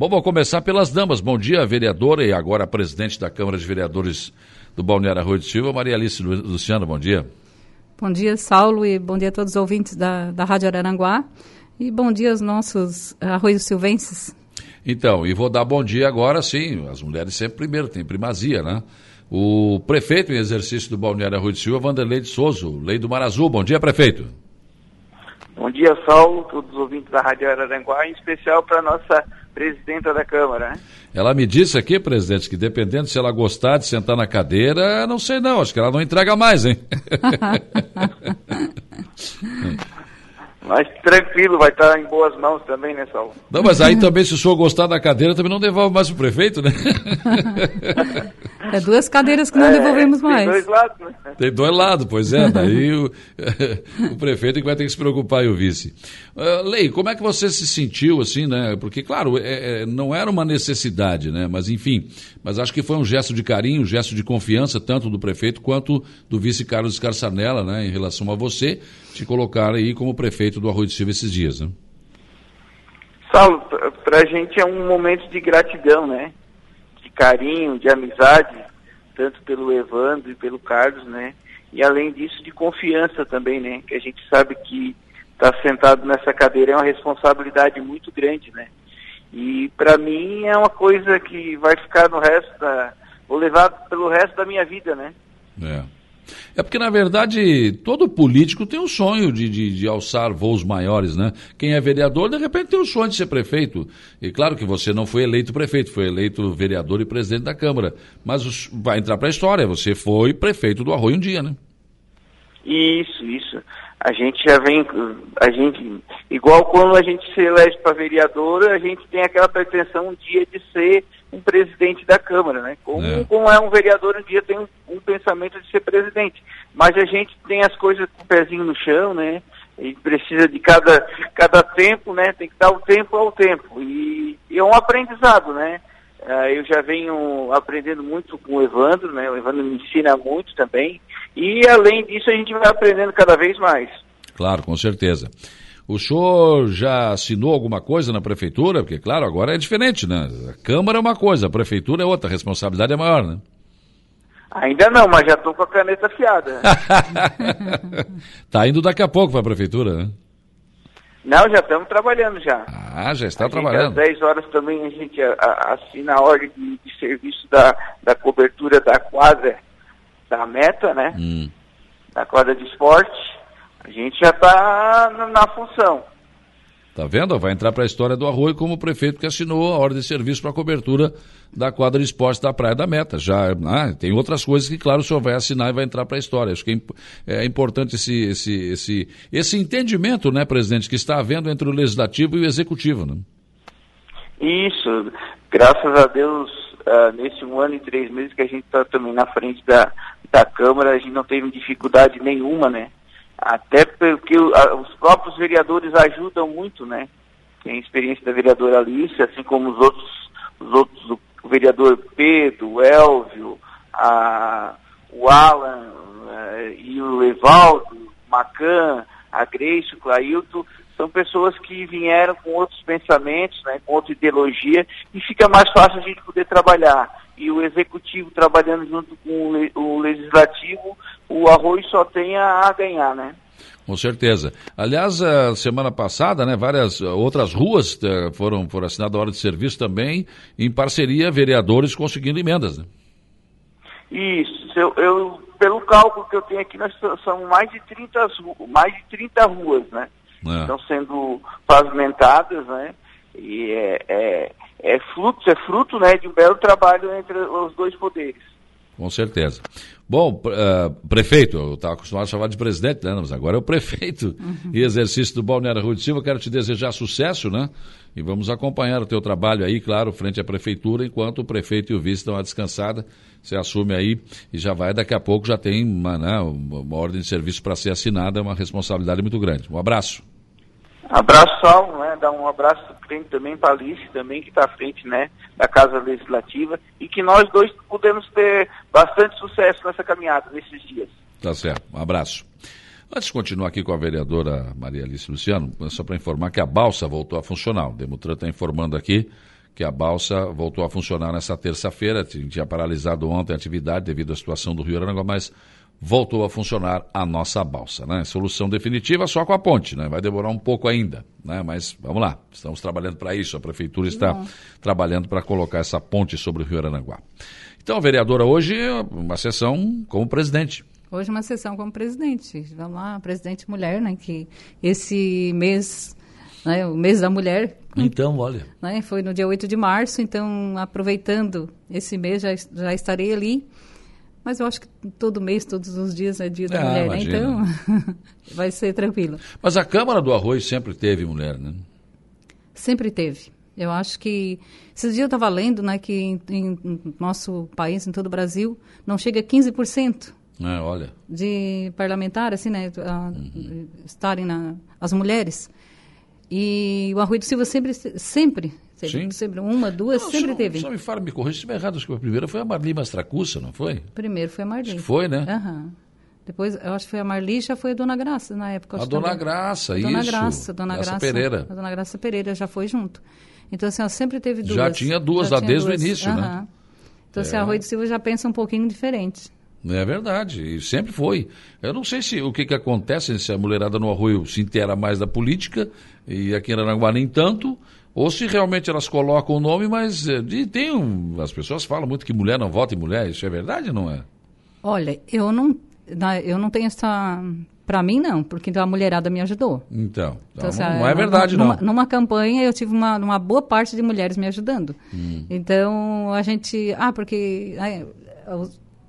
Bom, vou começar pelas damas. Bom dia, vereadora e agora presidente da Câmara de Vereadores do Balneário Arroio de Silva, Maria Alice Luciana, bom dia. Bom dia, Saulo, e bom dia a todos os ouvintes da, da Rádio Araranguá. E bom dia aos nossos Arroio Silvenses. Então, e vou dar bom dia agora, sim, as mulheres sempre primeiro, tem primazia, né? O prefeito em exercício do Balneário Arroio de Silva, Vanderlei de Souza, Lei do Mar Azul. Bom dia, prefeito. Bom dia, Saulo, todos os ouvintes da Rádio Araranguá, em especial para a nossa presidenta da Câmara. Né? Ela me disse aqui, presidente, que dependendo se ela gostar de sentar na cadeira, não sei não, acho que ela não entrega mais, hein? Mas tranquilo, vai estar em boas mãos também, né, Saulo? Não, mas aí também, se o senhor gostar da cadeira, também não devolve mais para o prefeito, né? É duas cadeiras que não é, devolvemos mais. Tem dois lados, né? Tem dois lados, pois é. Daí o, o prefeito é que vai ter que se preocupar e o vice. Uh, Lei, como é que você se sentiu, assim, né? Porque, claro, é, é, não era uma necessidade, né? Mas, enfim, mas acho que foi um gesto de carinho, um gesto de confiança, tanto do prefeito quanto do vice Carlos Carçanella, né? Em relação a você, te colocar aí como prefeito do Arroio de Silva esses dias, né? Saulo, para a gente é um momento de gratidão, né? carinho, de amizade, tanto pelo Evandro e pelo Carlos, né? E além disso, de confiança também, né? Que a gente sabe que estar tá sentado nessa cadeira é uma responsabilidade muito grande, né? E para mim é uma coisa que vai ficar no resto da. vou levar pelo resto da minha vida, né? É. É porque, na verdade, todo político tem o um sonho de, de, de, alçar voos maiores, né? Quem é vereador, de repente, tem o sonho de ser prefeito. E claro que você não foi eleito prefeito, foi eleito vereador e presidente da Câmara. Mas vai entrar para a história, você foi prefeito do Arroio um dia, né? Isso, isso. A gente já vem, a gente, igual quando a gente se elege para vereador, a gente tem aquela pretensão um dia de ser um presidente da Câmara, né? Como é, como é um vereador, um dia tem um, um, pensamento de ser presidente. Mas a gente tem as coisas com o pezinho no chão, né? E precisa de cada, cada tempo, né? Tem que dar o tempo ao tempo. E, e é um aprendizado, né? Uh, eu já venho aprendendo muito com o Evandro, né? O Evandro me ensina muito também. E além disso, a gente vai aprendendo cada vez mais. Claro, com certeza. O senhor já assinou alguma coisa na prefeitura? Porque, claro, agora é diferente, né? A Câmara é uma coisa, a prefeitura é outra, a responsabilidade é maior, né? Ainda não, mas já estou com a caneta afiada. tá indo daqui a pouco para a prefeitura, né? Não, já estamos trabalhando já. Ah, já está a trabalhando. Gente, às 10 horas também a gente assina a ordem de, de, serviço da, da cobertura da quadra da meta, né? Hum. Da quadra de esporte. A gente já está na, na função. Tá vendo? Vai entrar para a história do Arroio como prefeito que assinou a ordem de serviço para cobertura da quadra de esporte da Praia da Meta. Já ah, tem outras coisas que, claro, o senhor vai assinar e vai entrar para a história. Acho que é, é, importante esse, esse, esse, esse entendimento, né, presidente, que está havendo entre o legislativo e o executivo. Né? Isso. Graças a Deus, uh, nesse um ano e três meses que a gente está também na frente da, da Câmara, a gente não teve dificuldade nenhuma, né? Até porque os próprios vereadores ajudam muito, né? Tem a experiência da vereadora Alice, assim como os outros, os outros o vereador Pedro, o Elvio, a, o Alan uh, e o Evaldo, Macan, a Grace, o Clailton, são pessoas que vieram com outros pensamentos, né, com outra ideologia, e fica mais fácil a gente poder trabalhar. E o executivo trabalhando junto com o legislativo, o arroz só tem a ganhar, né? Com certeza. Aliás, a semana passada, né, várias outras ruas eh, foram, foram assinadas a hora de serviço também, em parceria, vereadores conseguindo emendas. Né? Isso. Eu, eu, pelo cálculo que eu tenho aqui, nós são mais de 30, mais de 30 ruas, né? É. Estão sendo pavimentadas, né? E é, é, é, fruto, é fruto né, de um belo trabalho entre os dois poderes. Com certeza. Bom, uh, prefeito, eu estava acostumado a chamar de presidente, né? Mas agora é o prefeito uhum. e exercício do Balneário Rui de Silva. Quero te desejar sucesso, né? E vamos acompanhar o teu trabalho aí, claro, frente à prefeitura, enquanto o prefeito e o vice estão à descansada. Você assume aí e já vai, daqui a pouco já tem uma, né, uma ordem de serviço para ser assinada, é uma responsabilidade muito grande. Um abraço. Abraço, né? Dar um abraço também para a Alice, também, que está à frente né, da Casa Legislativa, e que nós dois podemos ter bastante sucesso nessa caminhada, nesses dias. Tá certo. Um abraço. Antes de continuar aqui com a vereadora Maria Alice Luciano, só para informar que a balsa voltou a funcionar. O Demutran está informando aqui que a balsa voltou a funcionar nessa terça-feira. Tinha paralisado ontem a atividade devido à situação do Rio Aranguá, mas voltou a funcionar a nossa balsa. Né? Solução definitiva só com a ponte, né? vai demorar um pouco ainda, né? mas vamos lá, estamos trabalhando para isso, a Prefeitura está Não. trabalhando para colocar essa ponte sobre o Rio Aranguá. Então, vereadora, hoje uma sessão como presidente. Hoje uma sessão como presidente. Vamos lá, presidente mulher, né? Que esse mês, né, o mês da mulher. Então, olha. Né, foi no dia 8 de março, então aproveitando esse mês já, já estarei ali mas eu acho que todo mês, todos os dias é dia da ah, mulher, né? Então vai ser tranquilo. Mas a Câmara do Arroz sempre teve mulher, né? Sempre teve. Eu acho que. Esses dias eu estava lendo né, que em, em, nosso país, em todo o Brasil, não chega a 15%. É, olha. De parlamentar, assim, né? A, uhum. Estarem na, as mulheres. E o Arroio do Silva sempre, sempre Sempre, sempre uma, duas, não, sempre só, teve. Só me fala, me corrija se estiver errado. Acho que a primeira foi a Marli Mastracussa, não foi? Primeiro foi a Marli. foi, né? Uhum. Depois, eu acho que foi a Marli e já foi a Dona Graça na época. A Dona também. Graça, isso. Dona Graça, Dona Graça, Graça Pereira. A Dona Graça Pereira já foi junto. Então, assim, ela sempre teve duas. Já tinha duas já lá desde duas. o início, uhum. né? Então, é. assim, a Rui de Silva já pensa um pouquinho diferente. É verdade, e sempre foi. Eu não sei se o que, que acontece se a mulherada no Arroio se inteira mais da política e aqui em Aranguá nem tanto, ou se realmente elas colocam o nome, mas eh, e tem um, as pessoas falam muito que mulher não vota em mulher, isso é verdade ou não é? Olha, eu não, eu não tenho essa. Para mim, não, porque a mulherada me ajudou. Então, então, então assim, não, não, é verdade, numa, não. Numa campanha, eu tive uma, uma boa parte de mulheres me ajudando. Hum. Então, a gente. Ah, porque.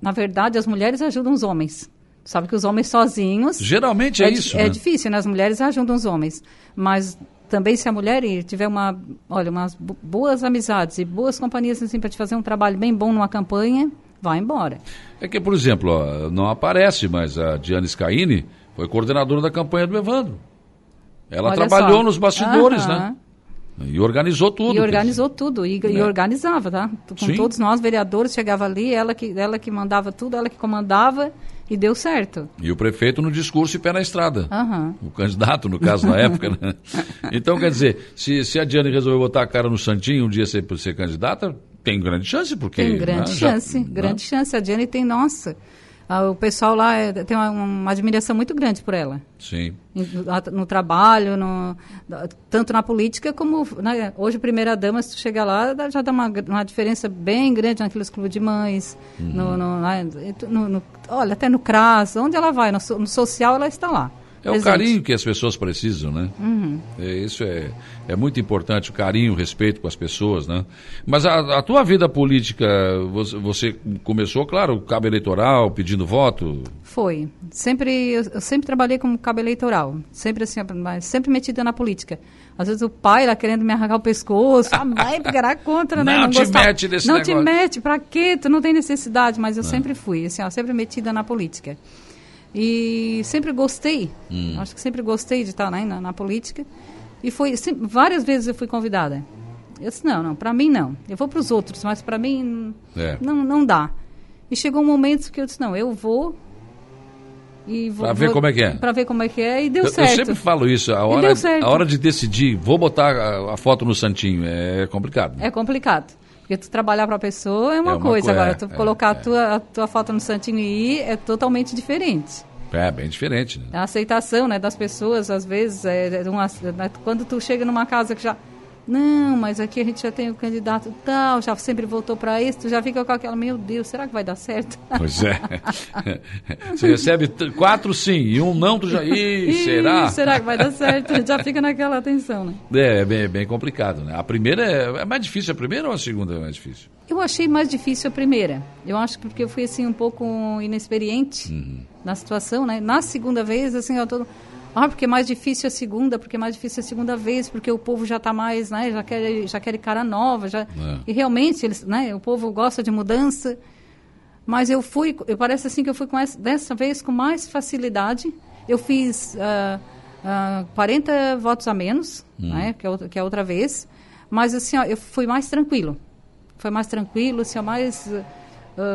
Na verdade, as mulheres ajudam os homens. Sabe que os homens sozinhos. Geralmente é, é isso. É né? difícil, né? As mulheres ajudam os homens. Mas também se a mulher tiver uma, olha, umas boas amizades e boas companhias assim para te fazer um trabalho bem bom numa campanha, vai embora. É que, por exemplo, ó, não aparece, mas a Diane Scaini foi coordenadora da campanha do Evandro. Ela olha trabalhou só. nos bastidores, né? E organizou tudo. E organizou tudo, e, e, é. organizava, tá? Com Sim. todos nós, vereadores, chegava ali, ela que, ela que mandava tudo, ela que comandava, e deu certo. E o prefeito no discurso e pé na estrada. Uhum. O candidato, no caso, na época. Né? Então, quer dizer, se, se a Diane resolveu botar a cara no Santinho um dia ser, ser candidata, tem grande chance, porque... Tem grande né, chance, já, grande né? chance. A Diane tem, nossa... Ah, o pessoal lá é, tem uma, uma, admiração muito grande por ela. Sim. No, no trabalho, no, tanto na política como. Né, hoje, primeira-dama, se tu chegar lá, já dá uma, uma diferença bem grande naqueles clubes de mães. Uhum. No, no, no, olha, até no CRAS, onde ela vai, no, no social, ela está lá. É o carinho que as pessoas precisam, né? Uhum. É, isso é, é muito importante, o carinho, o respeito com as pessoas, né? Mas a, a tua vida política, você, você, começou, claro, cabo eleitoral, pedindo voto? Foi. Sempre, eu sempre trabalhei como cabo eleitoral. Sempre assim, sempre metida na política. Às vezes o pai lá querendo me arrancar o pescoço, a mãe pegará contra, né? Não, não te gostava. mete nesse Não negócio. te mete, pra quê? Tu não tem necessidade, mas eu não. sempre fui, assim, ó, sempre metida na política. E sempre gostei, hum. acho que sempre gostei de estar né, na, na, política. E foi, sempre, várias vezes eu fui convidada. Eu disse, não, não, para mim não. Eu vou para os outros, mas para mim é. não, não dá. E chegou um momento que eu disse, não, eu vou e vou... Para ver vou, como é que é. Para ver como é que é, e deu eu, certo. Eu sempre falo isso, a hora, a hora de decidir, vou botar a, a, foto no santinho, é complicado. Né? É complicado. Porque tu trabalhar para a pessoa é uma, é uma coisa, agora tu é, colocar a, é. tua, a tua foto no santinho e ir é totalmente diferente. É, bem diferente. Né? A aceitação né, das pessoas, às vezes, é, uma, né, quando tu chega numa casa que já não, mas aqui a gente já tem o candidato tal, já sempre voltou para isso, tu já fica com aquela, meu Deus, será que vai dar certo? Pois é. Você recebe quatro sim e um não, tu já. Ih, será? será que vai dar certo? Já fica naquela atenção, né? É, é bem, bem complicado, né? A primeira é, é mais difícil a primeira ou a segunda é mais difícil? Eu achei mais difícil a primeira. Eu acho que porque eu fui assim um pouco inexperiente uhum. Na situação, né? Na segunda vez, assim, eu tô ah, porque é mais difícil a segunda, porque é mais difícil a segunda vez, porque o povo já está mais, né, já quer, já quer cara nova, já... É. E realmente, eles, né, o povo gosta de mudança. Mas eu fui, eu parece assim que eu fui com essa, dessa vez com mais facilidade. Eu fiz uh, uh, 40 votos a menos, hum. né, que, é, que é outra vez. Mas assim, ó, eu fui mais tranquilo. Foi mais tranquilo, assim, ó, mais Uh,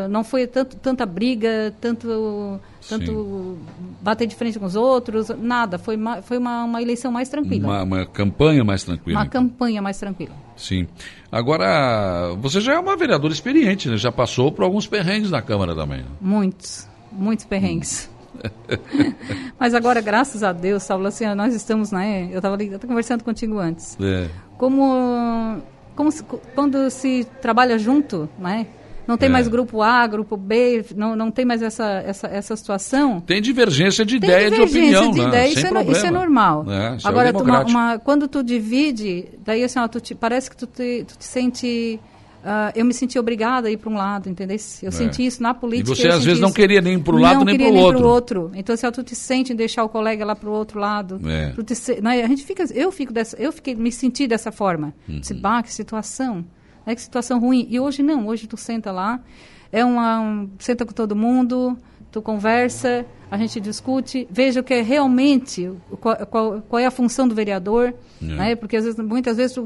não foi tanto, tanta briga, tanto, tanto bater de frente com os outros, nada. Foi, uma, foi uma, uma eleição mais tranquila. Uma, uma campanha mais tranquila. Uma então. campanha mais tranquila. Sim. Agora, você já é uma vereadora experiente, né? Já passou por alguns perrengues na Câmara também. Né? Muitos, muitos perrengues. Hum. Mas agora, graças a Deus, Saulo, assim, nós estamos, né? Eu estava conversando contigo antes. É. Como, como se, quando se trabalha junto, né? Não tem é. mais grupo A, grupo B, não, não tem mais essa, essa, essa situação. Tem divergência de tem ideia, divergência de opinião, de né? ideia, isso, é, isso, é, normal. É, isso é Agora, é tu, uma, uma, quando tu divide, daí assim, ó, tu te, parece que tu te, tu te sente... Uh, eu me senti obrigada a ir para um lado, entendeu? Eu é. senti isso na política. E você às vezes isso. não queria nem para um lado nem para o outro. outro. Então, se assim, tu te sente em deixar o colega lá para o outro lado, é. te, né, a gente fica, eu fico dessa, eu fiquei, me senti dessa forma. Uhum. Disse, bah, que situação. Né? Que situação ruim. E hoje não, hoje tu senta lá, é uma, um, senta com todo mundo, tu conversa, a gente discute, veja o que é realmente, qual, qual, qual é a função do vereador, é. né? Porque às vezes, muitas vezes tu,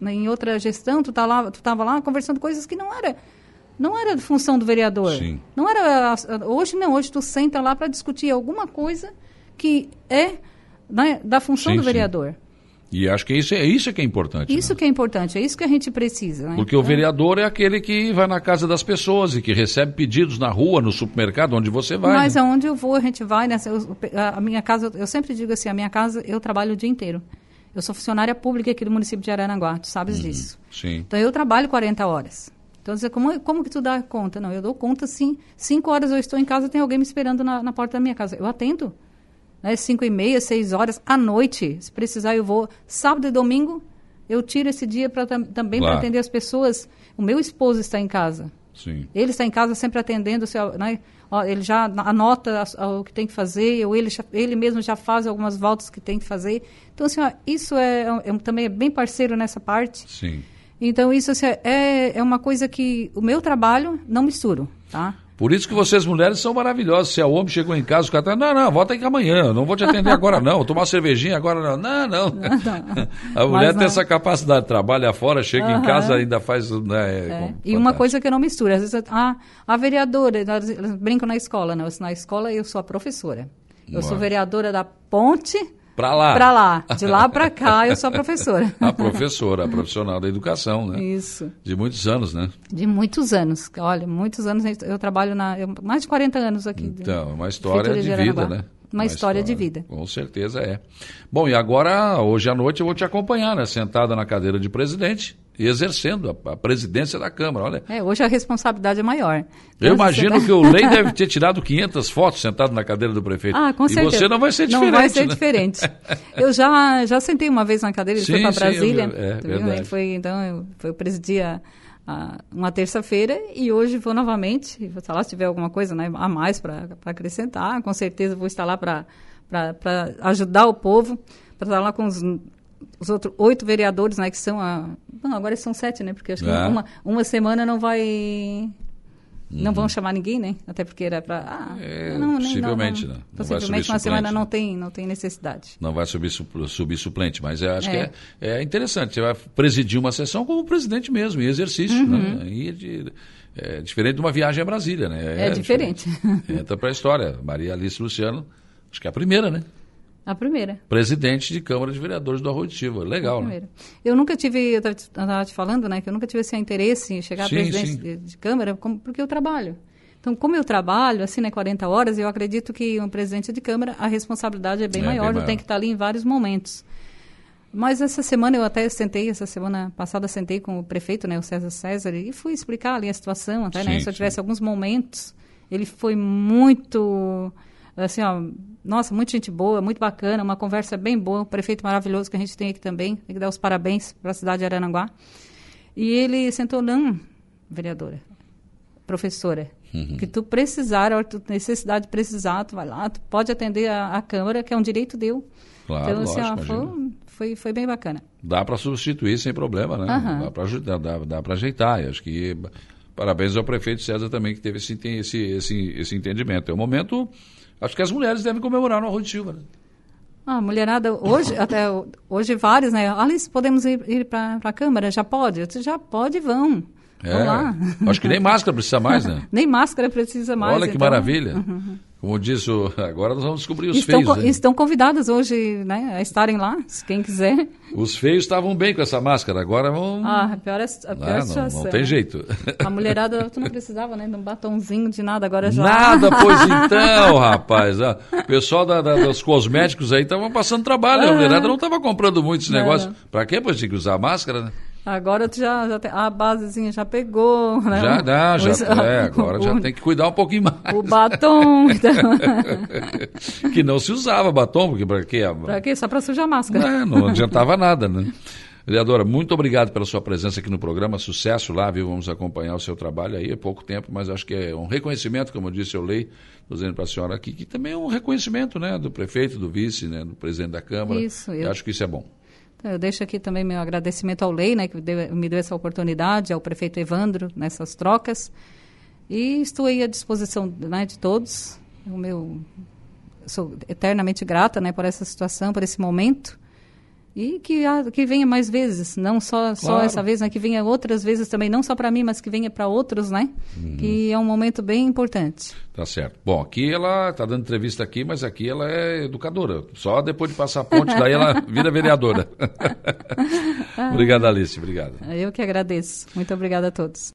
né, em outra gestão tu tá lá, tu estava lá conversando coisas que não era não era função do vereador. Sim. Não era hoje não, hoje tu senta lá para discutir alguma coisa que é né, da função sim, do vereador. Sim. E acho que isso é isso que é importante. Isso né? que é importante, é isso que a gente precisa. Né? Porque o vereador é aquele que vai na casa das pessoas e que recebe pedidos na rua, no supermercado, onde você vai. Mas né? aonde eu vou, a gente vai. Né? a minha casa, eu sempre digo assim, a minha casa eu trabalho o dia inteiro. Eu sou funcionária pública aqui do município de Aranaguá, tu sabes uhum, disso. Sim. Então eu trabalho 40 horas. Então, dizer, como, como que tu dá conta? Não, eu dou conta sim. Cinco horas eu estou em casa, tem alguém me esperando na, na porta da minha casa. Eu atendo né, cinco e meia, seis horas, à noite. Se precisar, eu vou. Sábado e domingo, eu tiro esse dia pra, também para atender as pessoas. O meu esposo está em casa. Sim. Ele está em casa sempre atendendo, né, ele já anota o que tem que fazer, ou ele, ele mesmo já faz algumas voltas que tem que fazer. Então, assim, ó, isso é, é, também é bem parceiro nessa parte. Sim. Então, isso assim, é, é uma coisa que o meu trabalho não misturo, tá? Por isso que vocês mulheres são maravilhosas. Se a homem chegou em casa, o cara tá, não, não, volta aqui amanhã, não vou te atender agora não, tomar uma cervejinha agora não. Não, não. não, não. A mulher tem essa capacidade, trabalha fora, chega uhum. em casa ainda faz... Né, é. E uma coisa que eu não misturo, às vezes, a, a vereadora, eles brincam na escola, né? Na escola eu sou a professora. Eu sou vereadora da ponte para lá. Para lá. De lá para cá, eu sou a professora. a professora, a profissional da educação, né? Isso. De muitos anos, né? De muitos anos. Olha, muitos anos eu trabalho na. Eu, mais de 40 anos aqui. Então, uma história de, de vida, né? Uma, uma história, história, de vida. Com certeza é. Bom, e agora, hoje à noite, eu vou te acompanhar, né? Sentada na cadeira de presidente e exercendo a, a, presidência da Câmara. Olha. É, hoje a responsabilidade é maior. Eu imagino que o Lei deve ter tirado 500 fotos sentado na cadeira do prefeito. Ah, com certeza. E você não vai ser diferente. Não vai ser né? diferente. Eu já, já sentei uma vez na cadeira, ele sim, foi para Brasília. Eu, é, verdade. Foi, então, eu, foi, eu presidi a, a, uma terça-feira e hoje vou novamente. Se lá se tiver alguma coisa né, a mais para acrescentar, com certeza vou estar lá para ajudar o povo, para estar lá com os os outros oito vereadores, né, que são a... Não, agora são sete, né, porque acho que é. uma, uma semana não vai... Não vão uhum. chamar ninguém, né? Até porque era para. Ah, é, não, possivelmente, não, não, não. Possivelmente uma semana não tem, não tem necessidade. Não vai subir, subir suplente, mas eu acho é. que é, é interessante. Você vai presidir uma sessão como presidente mesmo, em exercício. Uhum. Né? E de, é diferente de uma viagem a Brasília, né? É, é diferente. diferente. Entra para a história. Maria Alice Luciano, acho que é a primeira, né? A primeira. Presidente de Câmara de Vereadores do Arroio de. Legal, né? Eu nunca tive, eu estava te falando, né, que eu nunca tive esse interesse em chegar sim, a presidente de, de, Câmara, como, porque eu trabalho. Então, como eu trabalho, assim, né, 40 horas, eu acredito que um presidente de Câmara, a responsabilidade é bem é, maior, bem eu tenho que estar ali em vários momentos. Mas essa semana eu até sentei, essa semana passada sentei com o prefeito, né, o César César, e fui explicar ali a situação, até, né, sim, né, se eu tivesse sim. alguns momentos, ele foi muito assim, ó, nossa, muita gente boa, muito bacana, uma conversa bem boa, um prefeito maravilhoso que a gente tem aqui também, tem que dar os parabéns para a cidade de Arananguá. E ele sentou, não, vereadora, professora, uhum. que tu precisar, a tu necessidade de precisar, tu vai lá, tu pode atender a, a Câmara, que é um direito deu. Claro, então, assim, lógico, ó, foi, foi, foi, bem bacana. Dá para substituir sem problema, né? Uhum. Dá para ajudar, dá, dá para ajeitar. acho que parabéns ao prefeito César também que teve esse, esse, esse, esse entendimento. É um momento Acho que as mulheres devem comemorar no Arroio de Silva. Né? Ah, mulherada, hoje, até hoje vários, né? Alice, podemos ir, ir para a Câmara? Já pode? Já pode, vão. É, Vamos lá. Acho que nem máscara precisa mais, né? nem máscara precisa mais. Olha que então... maravilha. Uhum. Como disse, agora nós vamos descobrir os estão, feios. Estão convidados hoje né, a estarem lá, se quem quiser. Os feios estavam bem com essa máscara, agora vão. Ah, a pior, é, a pior não, situação. Não tem jeito. A mulherada, tu não precisava, né? De um batomzinho, de nada, agora já. Nada, pois então, rapaz. Ah, o pessoal da, da, dos cosméticos aí estavam passando trabalho. A mulherada não estava comprando muito esse negócio. Para quê? Pois tinha que usar máscara, né? Agora tu já, já tem, a basezinha já pegou, né? Já dá, já, é, agora o, já tem que cuidar um pouquinho mais. O batom. Então... que não se usava batom, porque para quê? Para quê? Só para sujar a máscara. É, não adiantava nada, né? Vereadora, muito obrigado pela sua presença aqui no programa. Sucesso lá, viu? Vamos acompanhar o seu trabalho aí. É pouco tempo, mas acho que é um reconhecimento, como eu disse, eu leio, estou dizendo para a senhora aqui, que também é um reconhecimento, né? Do prefeito, do vice, né? Do presidente da Câmara. Isso, eu... Acho que isso é bom. Eu deixo aqui também meu agradecimento ao Lei, né, que deu, me deu essa oportunidade, ao prefeito Evandro, nessas trocas. E estou aí à disposição né, de todos. O meu, sou eternamente grata né, por essa situação, por esse momento. E que, que venha mais vezes, não só, claro. só essa vez, né, que venha outras vezes também, não só para mim, mas que venha para outros, né? Uhum. Que é um momento bem importante. Tá certo. Bom, aqui ela está dando entrevista aqui, mas aqui ela é educadora. Só depois de passar a ponte, daí ela vira vereadora. obrigado, Alice. Obrigado. Eu que agradeço. Muito obrigada a todos.